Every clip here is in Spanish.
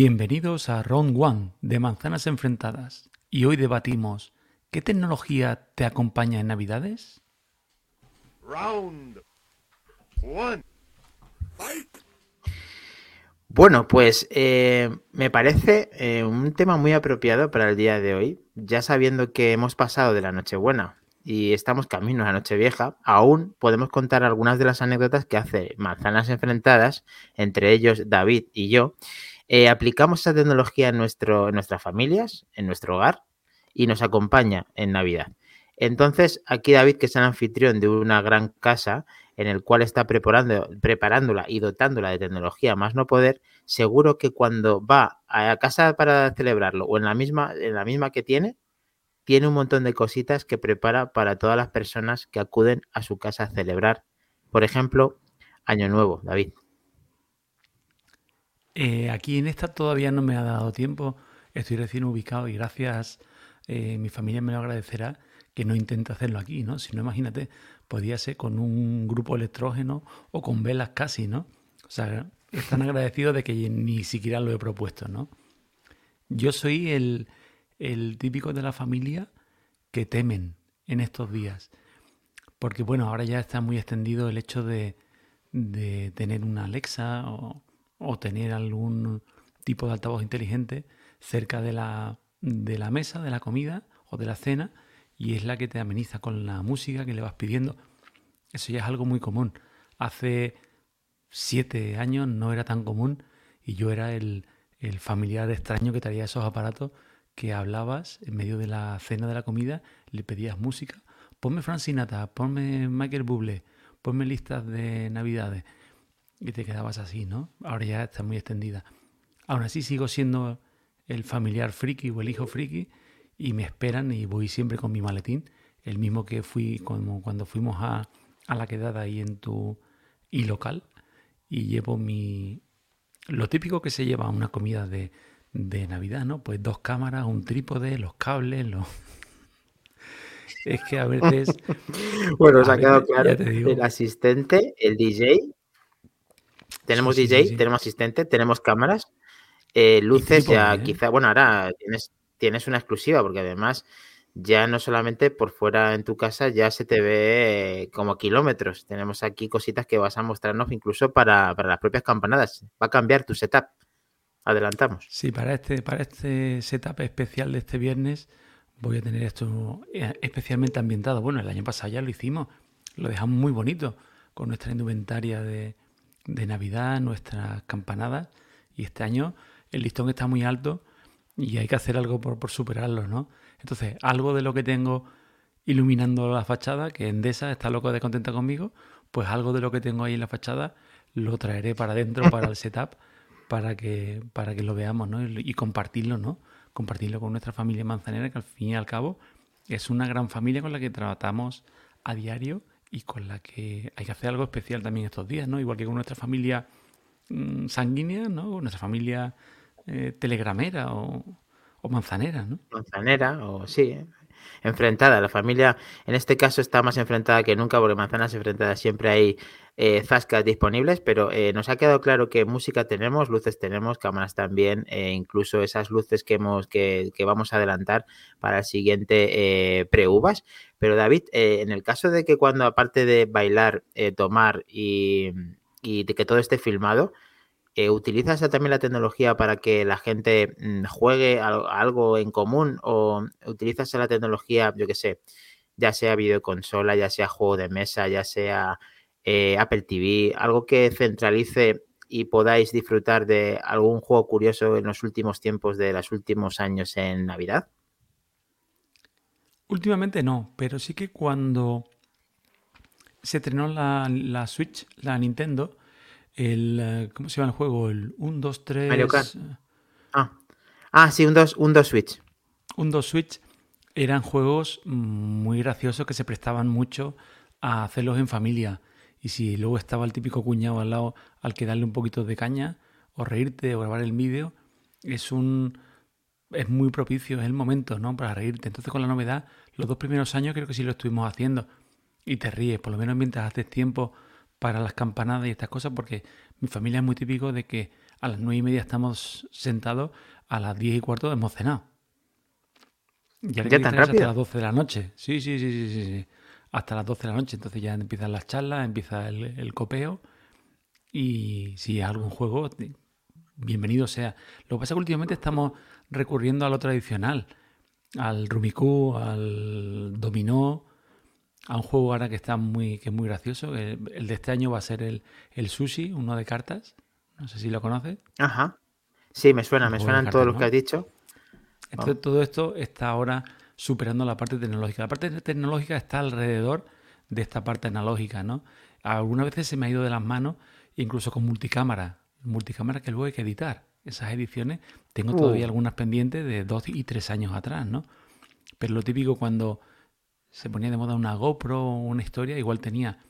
Bienvenidos a Round One de Manzanas Enfrentadas. Y hoy debatimos, ¿qué tecnología te acompaña en Navidades? Round One. Bueno, pues eh, me parece eh, un tema muy apropiado para el día de hoy, ya sabiendo que hemos pasado de la Nochebuena y estamos camino a la Nochevieja, aún podemos contar algunas de las anécdotas que hace Manzanas Enfrentadas, entre ellos David y yo, eh, aplicamos esa tecnología en, nuestras familias, en nuestro hogar y nos acompaña en Navidad. Entonces, aquí David, que es el anfitrión de una gran casa en el cual está preparando, preparándola y dotándola de tecnología más no poder, seguro que cuando va a casa para celebrarlo o en la misma, en la misma que tiene, tiene un montón de cositas que prepara para todas las personas que acuden a su casa a celebrar. Por ejemplo, Año Nuevo, David. Eh, aquí en esta todavía no me ha dado tiempo. Estoy recién ubicado y gracias, eh, mi familia me lo agradecerá que no intente hacerlo aquí, ¿no? Si no, imagínate, podía ser con un grupo electrógeno o con velas casi, ¿no? O sea, están agradecidos de que ni siquiera lo he propuesto, ¿no? Yo soy el, típico de la familia que temen en estos días. Porque, bueno, ahora ya está muy extendido el hecho de tener una Alexa o, o tener algún tipo de altavoz inteligente cerca de la, de la mesa, de la comida o de la cena, y es la que te ameniza con la música que le vas pidiendo. Eso ya es algo muy común. Hace siete años no era tan común y yo era el, el familiar extraño que traía esos aparatos que hablabas en medio de la cena de la comida, le pedías música. Ponme Frank Sinatra, ponme Michael Bublé, ponme listas de navidades y te quedabas así, ¿no? Ahora ya está muy extendida. Aún así sigo siendo el familiar friki o el hijo friki y me esperan y voy siempre con mi maletín, el mismo que fui como cuando fuimos a, a la quedada ahí en tu y local y llevo mi lo típico que se lleva a una comida de, de Navidad, ¿no? Pues dos cámaras, un trípode, los cables, los es que a veces bueno, os ha quedado claro el asistente, el DJ tenemos DJ, tenemos asistente, tenemos cámaras, eh, luces, ya ¿eh? quizá, bueno, ahora tienes, tienes una exclusiva, porque además ya no solamente por fuera en tu casa, ya se te ve como kilómetros. Tenemos aquí cositas que vas a mostrarnos incluso para, las propias campanadas. Va a cambiar tu setup. Adelantamos. Sí, para este, para este setup especial de este viernes voy a tener esto eh, especialmente ambientado. Bueno, el año pasado ya lo hicimos, lo dejamos muy bonito con nuestra indumentaria de, de Navidad, nuestras campanadas. Y este año el listón está muy alto y hay que hacer algo por, por superarlo, ¿no? Entonces, algo de lo que tengo iluminando la fachada, que Endesa está loco de contenta conmigo, pues algo de lo que tengo ahí en la fachada lo traeré para adentro, para el setup, para que, para que lo veamos, ¿no? Y, compartirlo, ¿no? Compartirlo con nuestra familia manzanera, que al fin y al cabo es una gran familia con la que tratamos a diario y con la que hay que hacer algo especial también estos días, ¿no? Igual que con nuestra familia mm, sanguínea, ¿no? nuestra familia eh, telegramera o, manzanera, ¿no? Manzanera, o sí, enfrentada. La familia, en este caso, está más enfrentada que nunca, porque manzanas enfrentadas siempre hay eh, zascas disponibles, pero eh, nos ha quedado claro que música tenemos, luces tenemos, cámaras también, e incluso esas luces que, hemos, que, vamos a adelantar para el siguiente pre-uvas. Pero David, en el caso de que cuando, aparte de bailar, tomar y, de que todo esté filmado, eh, ¿Utilizas también la tecnología para que la gente mm, juegue algo en común o utilizas la tecnología, yo qué sé, ya sea videoconsola, ya sea juego de mesa, ya sea eh, Apple TV, algo que centralice y podáis disfrutar de algún juego curioso en los últimos tiempos de los últimos años en Navidad? Últimamente no, pero sí que cuando se estrenó la, la Switch, la Nintendo, el, eh, ¿cómo se llama el juego? El 1, 2, 3... Mario Kart. Ah. ah, sí, un 2, un 2 Switch. Un 2 Switch eran juegos muy graciosos que se prestaban mucho a hacerlos en familia. Y si luego estaba el típico cuñado al lado al que darle un poquito de caña, o reírte, o grabar el vídeo, es un es muy propicio, es el momento, ¿no? Para reírte. Entonces con la novedad, los dos primeros años creo que sí lo estuvimos haciendo. Y te ríes, por lo menos mientras haces tiempo para las campanadas y estas cosas, porque mi familia es muy típico de que a las nueve y media estamos sentados, a las diez y cuarto hemos cenado. ¿Ya tan rápido? Hasta las doce de la noche. Sí, sí, sí, sí, sí, sí. Hasta las doce de la noche. Entonces ya empiezan las charlas, empieza el, copeo. Y si hay algún juego, bienvenido sea. Lo que pasa es que últimamente estamos recurriendo a lo tradicional, al Rumicú, al Dominó, a un juego ahora que está muy, que es muy gracioso. El, de este año va a ser el, el Sushi, uno de cartas. No sé si lo conoces. Ajá. Sí, me suena, me suenan todos los que has dicho. Entonces, todo esto está ahora superando la parte tecnológica. La parte tecnológica está alrededor de esta parte analógica, ¿no? Algunas veces se me ha ido de las manos, incluso con multicámara. Multicámara que luego hay que editar. Esas ediciones, tengo todavía uh. algunas pendientes de dos y tres años atrás, ¿no? Pero lo típico cuando se ponía de moda una GoPro o una historia, igual tenía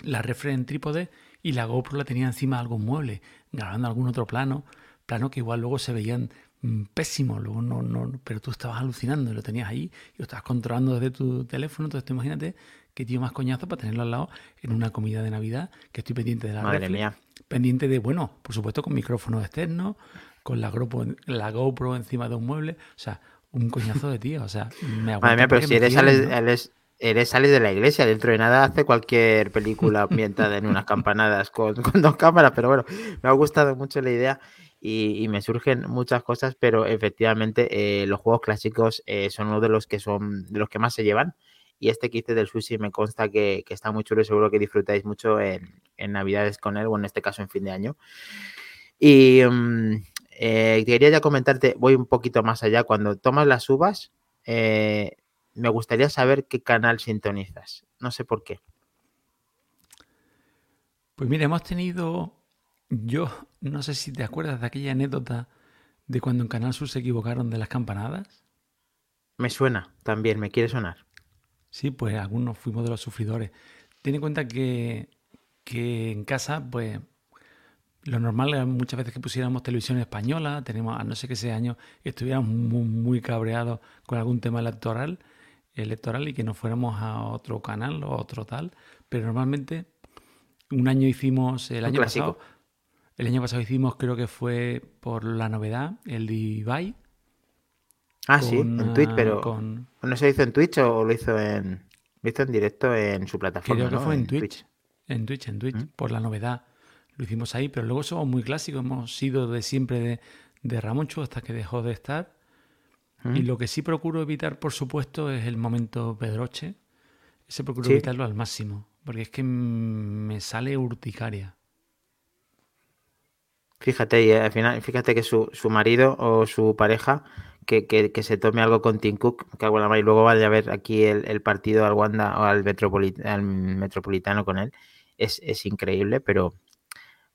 la refre en trípode y la GoPro la tenía encima de algún mueble, grabando algún otro plano, plano que igual luego se veían mm, pésimos, luego no, no, pero tú estabas alucinando y lo tenías ahí y lo estabas controlando desde tu teléfono, entonces tú imagínate qué tío más coñazo para tenerlo al lado en una comida de Navidad, que estoy pendiente de la Madre mía. pendiente de, bueno, por supuesto con micrófonos externos, con la GoPro, la GoPro encima de un mueble, o sea, un coñazo de tío. O sea, me. Madre mía, pero si eres, sales, eres, sales de la iglesia, dentro de nada hace cualquier película ambientada en unas campanadas con, dos cámaras, pero bueno, me ha gustado mucho la idea. Y, me surgen muchas cosas, pero efectivamente eh, los juegos clásicos eh, son uno de los que son de los que más se llevan. Y este que hice del sushi me consta que, está muy chulo y seguro que disfrutáis mucho en, en, Navidades con él, o en este caso en fin de año. Y mm, eh, quería ya comentarte, voy un poquito más allá. Cuando tomas las uvas, me gustaría saber qué canal sintonizas. No sé por qué. Pues mira, hemos tenido. Yo no sé si te acuerdas de aquella anécdota de cuando en Canal Sur se equivocaron de las campanadas. Me suena también, me quiere sonar. Sí, pues algunos fuimos de los sufridores. Ten en cuenta que, que en casa, pues lo normal es muchas veces que pusiéramos televisión española, tenemos, a no sé qué ese año, estuviéramos muy, cabreados con algún tema electoral, electoral y que nos fuéramos a otro canal o otro tal, pero normalmente un año hicimos, el año pasado, el año pasado hicimos, creo que fue por la novedad, el Divide. Ah, sí, en Twitch, pero ¿no se hizo en Twitch o lo hizo en, lo hizo en directo en su plataforma? Creo que fue en Twitch, En Twitch, en Twitch, por la novedad lo hicimos ahí, pero luego somos muy clásicos, hemos sido de siempre de, de Ramoncho hasta que dejó de estar. Y lo que sí procuro evitar, por supuesto, es el momento pedroche. Ese procuro evitarlo al máximo, porque es que me sale urticaria. Fíjate, y al final, fíjate que su, su marido o su pareja que, que, se tome algo con Tim Cook, que hago la y luego vaya a ver aquí el, el partido al Wanda o al, al Metropolitano con él. Es, es increíble, pero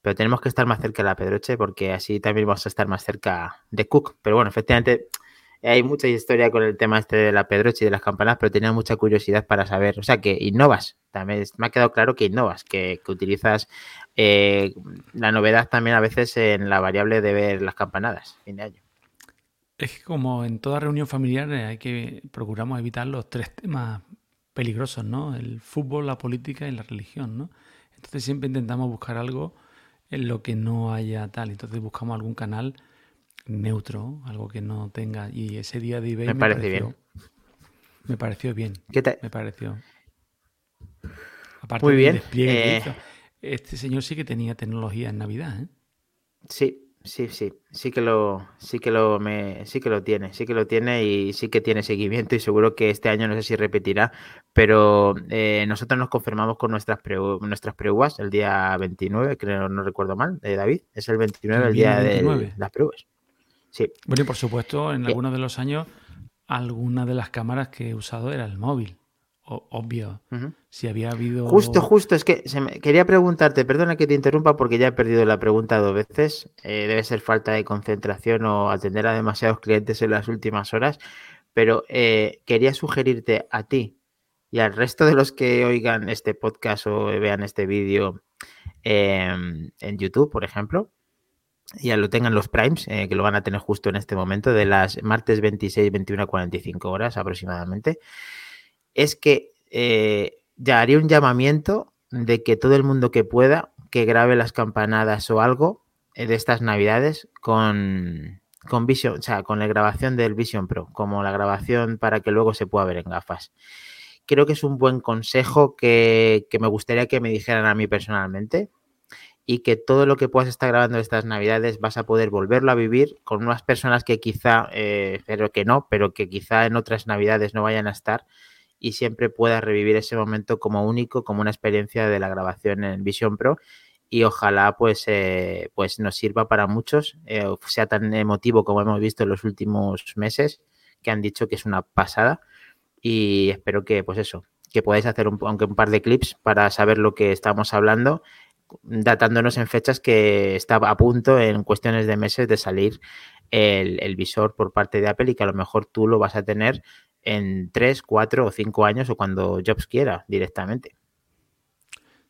pero tenemos que estar más cerca de la Pedroche porque así también vamos a estar más cerca de Cook. Pero bueno, efectivamente hay mucha historia con el tema este de la Pedroche y de las campanas, pero tenía mucha curiosidad para saber, o sea, que innovas, también me ha quedado claro que innovas, que, utilizas eh, la novedad también a veces en la variable de ver las campanadas, fin de año. Es que como en toda reunión familiar eh, hay que procuramos evitar los tres temas peligrosos, ¿no? El fútbol, la política y la religión, ¿no? Entonces siempre intentamos buscar algo en lo que no haya tal. Entonces buscamos algún canal neutro, algo que no tenga. Y ese día de eBay me, parece pareció, bien. Me pareció bien. ¿Qué te... Me pareció. Aparte Muy bien. Eh, este señor sí que tenía tecnología en Navidad, ¿eh? Sí, Sí, sí, sí que lo, sí que lo me, sí que lo tiene, sí que lo tiene y sí que tiene seguimiento y seguro que este año no sé si repetirá, pero eh, nosotros nos confirmamos con nuestras nuestras pruebas el día 29, creo no recuerdo mal, de David, es el 29 el, día de las pruebas. Sí. Bueno, y por supuesto, en algunos de los años alguna de las cámaras que he usado era el móvil obvio. Si había habido. Justo, justo, es que se me... quería preguntarte, perdona que te interrumpa porque ya he perdido la pregunta dos veces. Eh, debe ser falta de concentración o atender a demasiados clientes en las últimas horas. Pero eh, quería sugerirte a ti y al resto de los que oigan este podcast o vean este vídeo em, en YouTube, por ejemplo, ya lo tengan los primes, eh, que lo van a tener justo en este momento, de las martes 26, 21 a 45 horas aproximadamente es que eh, ya haría un llamamiento de que todo el mundo que pueda, que grabe las campanadas o algo, de estas navidades con, con Vision, o sea, con la grabación del Vision Pro, como la grabación para que luego se pueda ver en gafas. Creo que es un buen consejo que, que me gustaría que me dijeran a mí personalmente y que todo lo que puedas estar grabando estas navidades vas a poder volverlo a vivir con unas personas que quizá, eh, pero que no, pero que quizá en otras navidades no vayan a estar y siempre puedas revivir ese momento como único, como una experiencia de la grabación en Vision Pro. Y ojalá pues, eh, pues nos sirva para muchos, eh, sea tan emotivo como hemos visto en los últimos meses, que han dicho que es una pasada. Y espero que pues eso, que podáis hacer un, aunque un par de clips para saber lo que estamos hablando datándonos en fechas que estaba a punto, en cuestiones de meses, de salir el, visor por parte de Apple y que a lo mejor tú lo vas a tener en 3, 4 o 5 años o cuando Jobs quiera directamente.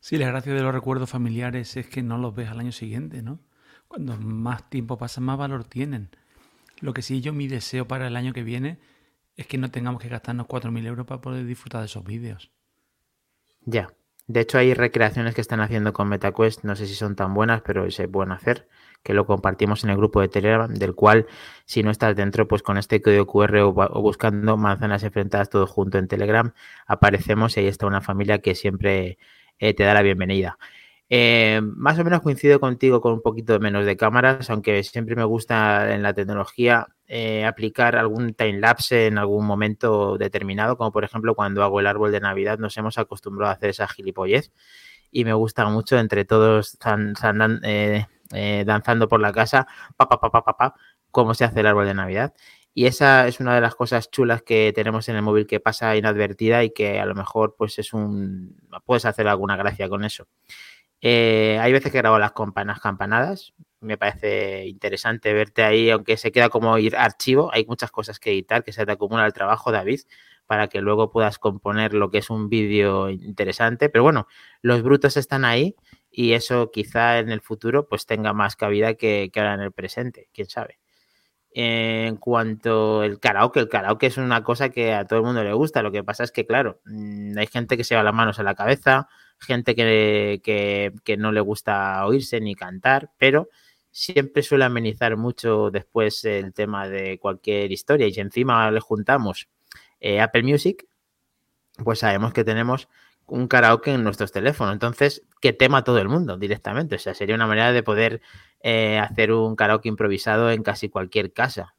Sí, la gracia de los recuerdos familiares es que no los ves al año siguiente, ¿no? Cuando más tiempo pasa, más valor tienen. Lo que sí yo mi deseo para el año que viene es que no tengamos que gastarnos 4.000 euros para poder disfrutar de esos vídeos. Ya, de hecho, hay recreaciones que están haciendo con MetaQuest, no sé si son tan buenas, pero se pueden hacer, que lo compartimos en el grupo de Telegram, del cual, si no estás dentro, pues con este código QR o, buscando manzanas enfrentadas todo junto en Telegram, aparecemos y ahí está una familia que siempre eh, te da la bienvenida. Eh, más o menos coincido contigo con un poquito menos de cámaras, aunque siempre me gusta en la tecnología eh, aplicar algún time lapse en algún momento determinado, como por ejemplo cuando hago el árbol de Navidad, nos hemos acostumbrado a hacer esa gilipollez y me gusta mucho entre todos eh, danzando por la casa, pa, pa, pa, pa, cómo se hace el árbol de Navidad. Y esa es una de las cosas chulas que tenemos en el móvil que pasa inadvertida y que a lo mejor pues es un puedes hacer alguna gracia con eso. Eh, hay veces que grabo las campanas campanadas. Me parece interesante verte ahí, aunque se queda como ir archivo. Hay muchas cosas que editar, que se te acumula el trabajo, David, para que luego puedas componer lo que es un vídeo interesante. Pero bueno, los brutos están ahí y eso quizá en el futuro pues tenga más cabida que, que ahora en el presente, quién sabe. En cuanto al karaoke, el karaoke es una cosa que a todo el mundo le gusta. Lo que pasa es que, claro, mm, hay gente que se va las manos a la cabeza, gente que, no le gusta oírse ni cantar, pero siempre suele amenizar mucho después el tema de cualquier historia. Y si encima le juntamos eh, Apple Music, pues sabemos que tenemos un karaoke en nuestros teléfonos. Entonces, ¿qué tema todo el mundo directamente? O sea, sería una manera de poder eh, hacer un karaoke improvisado en casi cualquier casa.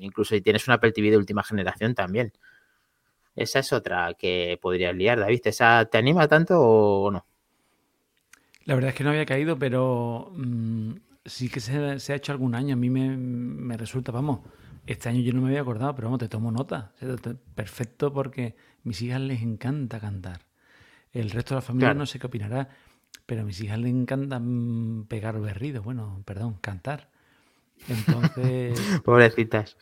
Incluso si tienes un Apple TV de última generación también. Esa es otra que podrías liar, David. ¿Esa te anima tanto o no? La verdad es que no había caído, pero mm, sí que se, ha hecho algún año. A mí me, resulta, vamos, este año yo no me había acordado, pero vamos, te tomo nota. Perfecto porque a mis hijas les encanta cantar. El resto de la familia no sé qué opinará, pero a mis hijas les encanta mm, pegar berridos, bueno, perdón, cantar. Entonces... Pobrecitas.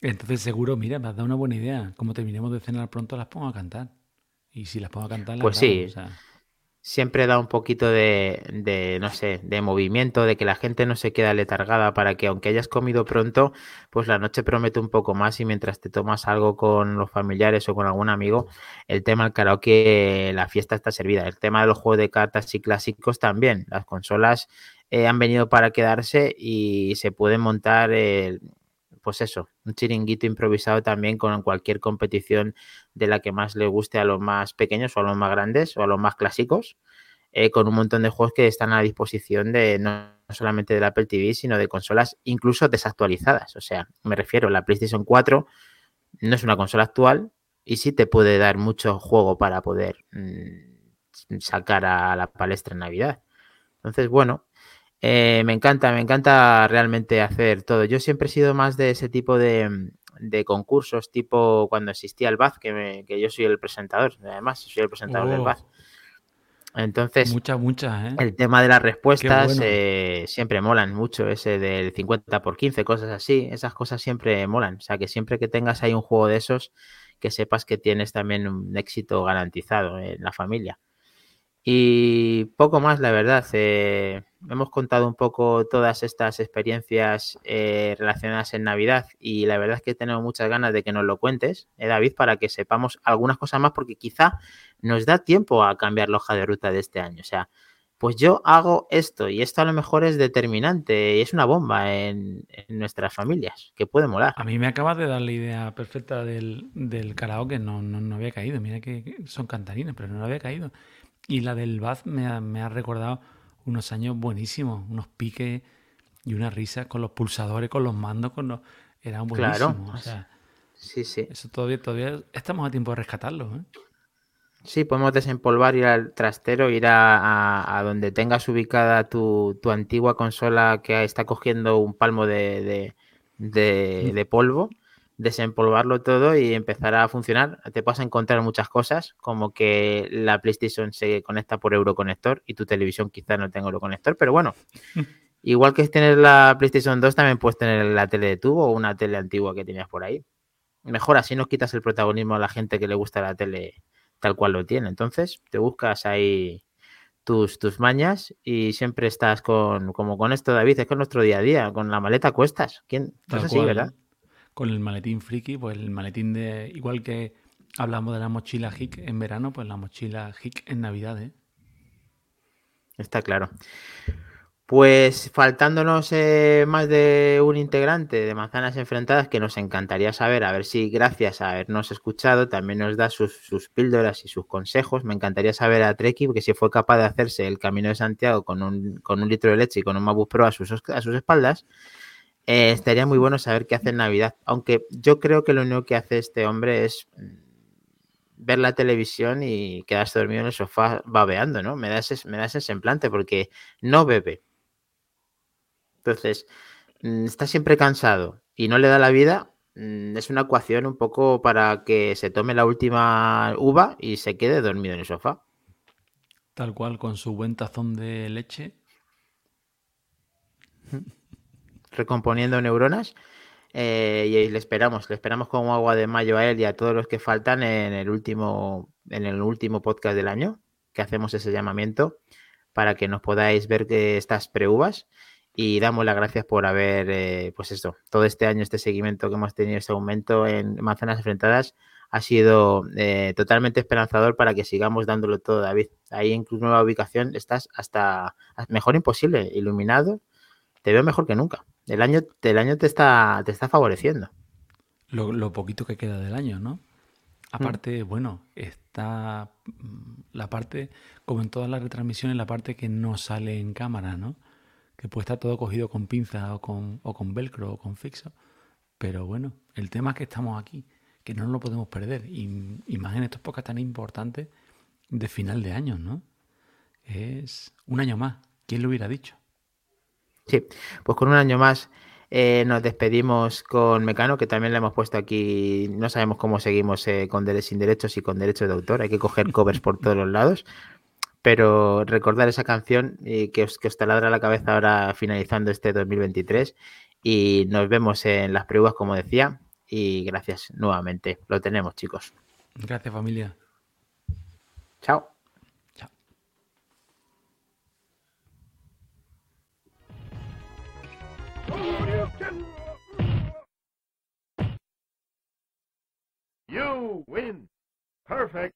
Entonces seguro, mira, me has dado una buena idea. Como terminemos de cenar pronto, las pongo a cantar. Y si las pongo a cantar, las Pues sí. Siempre da un poquito de, de, no sé, de movimiento, de que la gente no se queda letargada para que aunque hayas comido pronto, pues la noche promete un poco más y mientras te tomas algo con los familiares o con algún amigo, el tema del karaoke, la fiesta está servida. El tema de los juegos de cartas y clásicos también. Las consolas eh, han venido para quedarse y se pueden montar... el pues eso, un chiringuito improvisado también con cualquier competición de la que más le guste a los más pequeños o a los más grandes o a los más clásicos, eh, con un montón de juegos que están a disposición de no solamente del Apple TV, sino de consolas incluso desactualizadas. O sea, me refiero, la PlayStation 4 no es una consola actual y sí te puede dar mucho juego para poder mm, sacar a la palestra en Navidad. Entonces, bueno, eh, me encanta, me encanta realmente hacer todo. Yo siempre he sido más de ese tipo de, concursos, tipo cuando existía el BAZ, que, yo soy el presentador, además, soy el presentador del oh. BAZ. Entonces, muchas, muchas, ¿eh? el tema de las respuestas eh, siempre molan mucho, ese del 50 por 15, cosas así, esas cosas siempre molan. O sea, que siempre que tengas ahí un juego de esos, que sepas que tienes también un éxito garantizado en la familia. Y poco más, la verdad. Eh, hemos contado un poco todas estas experiencias eh, relacionadas en Navidad y la verdad es que tenemos muchas ganas de que nos lo cuentes, eh, David, para que sepamos algunas cosas más porque quizá nos da tiempo a cambiar la hoja de ruta de este año. O sea, pues yo hago esto y esto a lo mejor es determinante y es una bomba en, nuestras familias, que puede molar. A mí me acabas de dar la idea perfecta del, del karaoke, no, no, había caído, mira que, son cantarinas, pero no había caído. Y la del Bath me ha, me ha recordado unos años buenísimos, unos piques y una risa con los pulsadores, con los mandos, con los... Era buenísimo. Claro. O sea, sí, sí. Eso todavía, todavía estamos a tiempo de rescatarlo. ¿eh? Sí, podemos desempolvar, ir al trastero, ir a, donde tengas ubicada tu, antigua consola que está cogiendo un palmo de, de, polvo, desempolvarlo todo y empezar a funcionar. Te vas a encontrar muchas cosas, como que la PlayStation se conecta por Euroconector y tu televisión quizás no tenga Euroconector, pero bueno. Igual que tienes la PlayStation 2, también puedes tener la tele de tubo o una tele antigua que tenías por ahí. Mejor así no quitas el protagonismo a la gente que le gusta la tele tal cual lo tiene. Entonces, te buscas ahí tus, tus mañas y siempre estás con, como con esto, David, es con nuestro día a día, con la maleta cuestas. ¿Quién? No así, ¿verdad? Con el maletín friki, pues el maletín de, igual que hablamos de la mochila hic en verano, pues la mochila hic en Navidad, ¿eh? Está claro. Pues faltándonos eh, más de un integrante de Manzanas Enfrentadas que nos encantaría saber, a ver si gracias a habernos escuchado también nos da sus, píldoras y sus consejos. Me encantaría saber a Treki que si fue capaz de hacerse el Camino de Santiago con un, con un litro de leche y con un Mabus Pro a sus, a sus espaldas. Eh, estaría muy bueno saber qué hace en Navidad. Aunque yo creo que lo único que hace este hombre es mm, ver la televisión y quedarse dormido en el sofá babeando, ¿no? Me da ese, me da ese semblante porque no bebe entonces, mm, está siempre cansado y no le da la vida, mm, es una ecuación un poco para que se tome la última uva y se quede dormido en el sofá. Tal cual, con su buen tazón de leche. Recomponiendo neuronas. Eh, y le esperamos, le esperamos como agua de mayo a él y a todos los que faltan en el último, en el último podcast del año, que hacemos ese llamamiento para que nos podáis ver que estas preuvas y damos las gracias por haber, eh, pues esto, todo este año, este seguimiento que hemos tenido, este aumento en manzanas enfrentadas, ha sido eh, totalmente esperanzador para que sigamos dándolo todo, David. Ahí en tu nueva ubicación estás hasta mejor imposible, iluminado. Te veo mejor que nunca. El año, el año te está, te está favoreciendo. Lo, poquito que queda del año, ¿no? Mm. Aparte, bueno, está mm, la parte, como en todas las retransmisiones, la parte que no sale en cámara, ¿no? que puede estar todo cogido con pinza o con, o con velcro o con fixo. Pero bueno, el tema es que estamos aquí, que no lo podemos perder. Y, más en estos pocas tan importantes de final de año, ¿no? Es un año más. ¿Quién lo hubiera dicho? Sí, pues con un año más eh, nos despedimos con Mecano, que también le hemos puesto aquí. No sabemos cómo seguimos eh, con sin derechos y con derechos de autor. Hay que coger covers por todos los lados. Pero recordar esa canción y que, os, que os taladra la cabeza ahora finalizando este 2023 y nos vemos en las pruebas como decía. Y gracias nuevamente. Lo tenemos chicos. Gracias familia. Chao You win. Perfect.